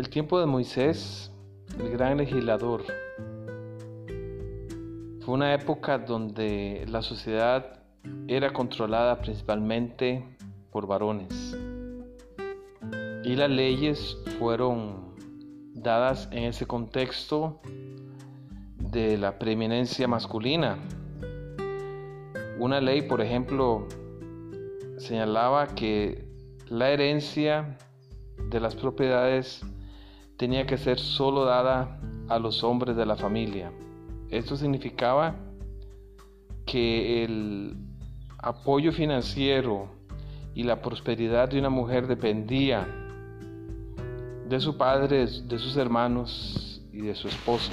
El tiempo de Moisés, el gran legislador, fue una época donde la sociedad era controlada principalmente por varones y las leyes fueron dadas en ese contexto de la preeminencia masculina. Una ley, por ejemplo, señalaba que la herencia de las propiedades tenía que ser solo dada a los hombres de la familia. Esto significaba que el apoyo financiero y la prosperidad de una mujer dependía de su padre, de sus hermanos y de su esposo.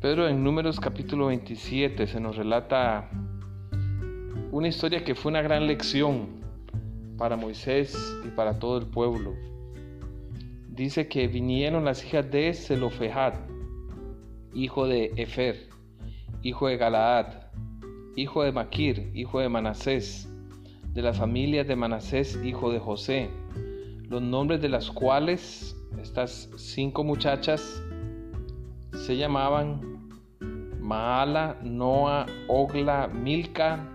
Pero en Números capítulo 27 se nos relata una historia que fue una gran lección para Moisés y para todo el pueblo. Dice que vinieron las hijas de Zelofehad, hijo de Efer, hijo de Galaad, hijo de Maquir, hijo de Manasés, de la familia de Manasés, hijo de José, los nombres de las cuales estas cinco muchachas se llamaban Maala, Noa, Ogla, Milca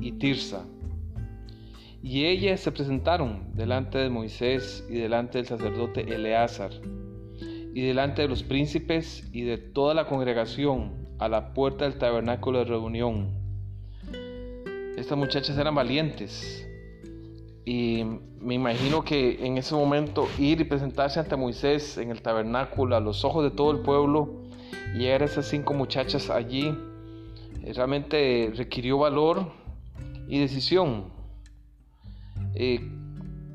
y Tirsa. Y ellas se presentaron delante de Moisés y delante del sacerdote Eleazar y delante de los príncipes y de toda la congregación a la puerta del tabernáculo de reunión. Estas muchachas eran valientes y me imagino que en ese momento ir y presentarse ante Moisés en el tabernáculo a los ojos de todo el pueblo y ver a esas cinco muchachas allí eh, realmente requirió valor y decisión. Eh,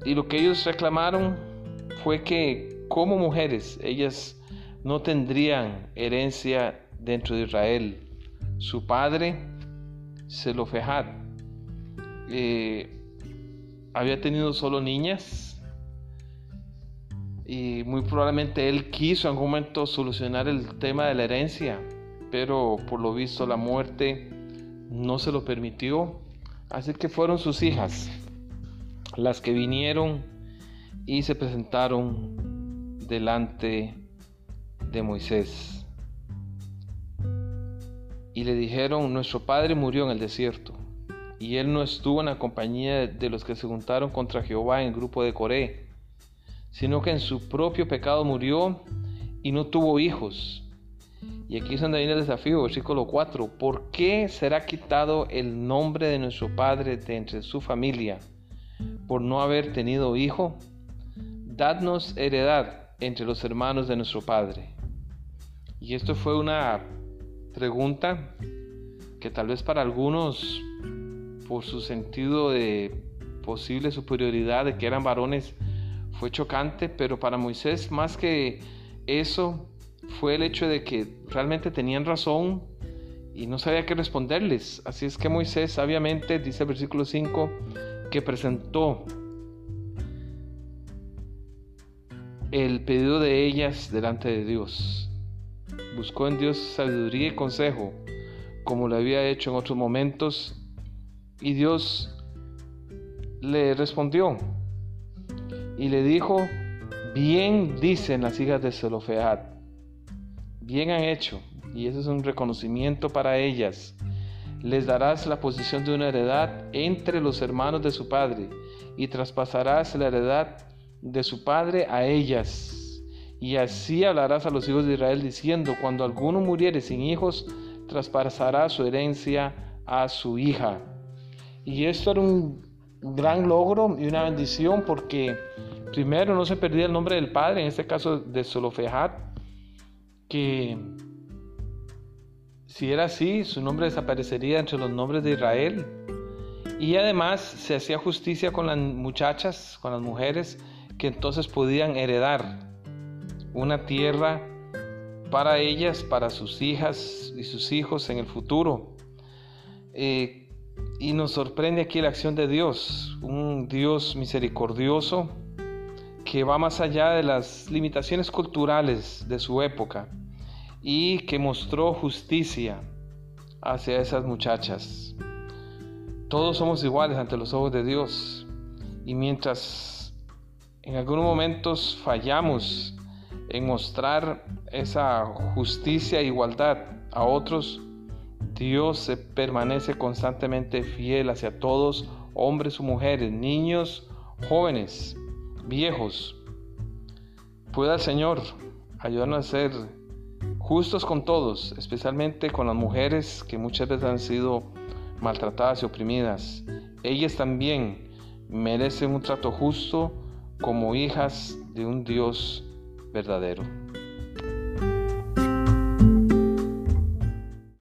y lo que ellos reclamaron fue que como mujeres ellas no tendrían herencia dentro de Israel. Su padre, Zelofehad, eh, había tenido solo niñas y muy probablemente él quiso en algún momento solucionar el tema de la herencia, pero por lo visto la muerte no se lo permitió. Así que fueron sus hijas las que vinieron y se presentaron delante de Moisés. Y le dijeron, nuestro padre murió en el desierto, y él no estuvo en la compañía de los que se juntaron contra Jehová en el grupo de Coré, sino que en su propio pecado murió y no tuvo hijos y aquí es donde viene el desafío, versículo 4. ¿Por qué será quitado el nombre de nuestro Padre de entre su familia por no haber tenido hijo? Dadnos heredad entre los hermanos de nuestro Padre. Y esto fue una pregunta que tal vez para algunos, por su sentido de posible superioridad de que eran varones, fue chocante, pero para Moisés más que eso, fue el hecho de que realmente tenían razón y no sabía qué responderles. Así es que Moisés sabiamente, dice el versículo 5, que presentó el pedido de ellas delante de Dios. Buscó en Dios sabiduría y consejo, como lo había hecho en otros momentos, y Dios le respondió y le dijo, bien dicen las hijas de Zelofead, bien han hecho, y ese es un reconocimiento para ellas. Les darás la posición de una heredad entre los hermanos de su padre, y traspasarás la heredad de su padre a ellas. Y así hablarás a los hijos de Israel diciendo, cuando alguno muriere sin hijos, traspasará su herencia a su hija. Y esto era un gran logro y una bendición porque primero no se perdía el nombre del padre, en este caso de Solofejat, que si era así, su nombre desaparecería entre los nombres de Israel. Y además se hacía justicia con las muchachas, con las mujeres, que entonces podían heredar una tierra para ellas, para sus hijas y sus hijos en el futuro. Eh, y nos sorprende aquí la acción de Dios, un Dios misericordioso que va más allá de las limitaciones culturales de su época y que mostró justicia hacia esas muchachas. Todos somos iguales ante los ojos de Dios y mientras en algunos momentos fallamos en mostrar esa justicia e igualdad a otros, Dios se permanece constantemente fiel hacia todos, hombres o mujeres, niños, jóvenes, viejos. Pueda el Señor ayudarnos a ser justos con todos, especialmente con las mujeres que muchas veces han sido maltratadas y oprimidas. Ellas también merecen un trato justo como hijas de un Dios verdadero.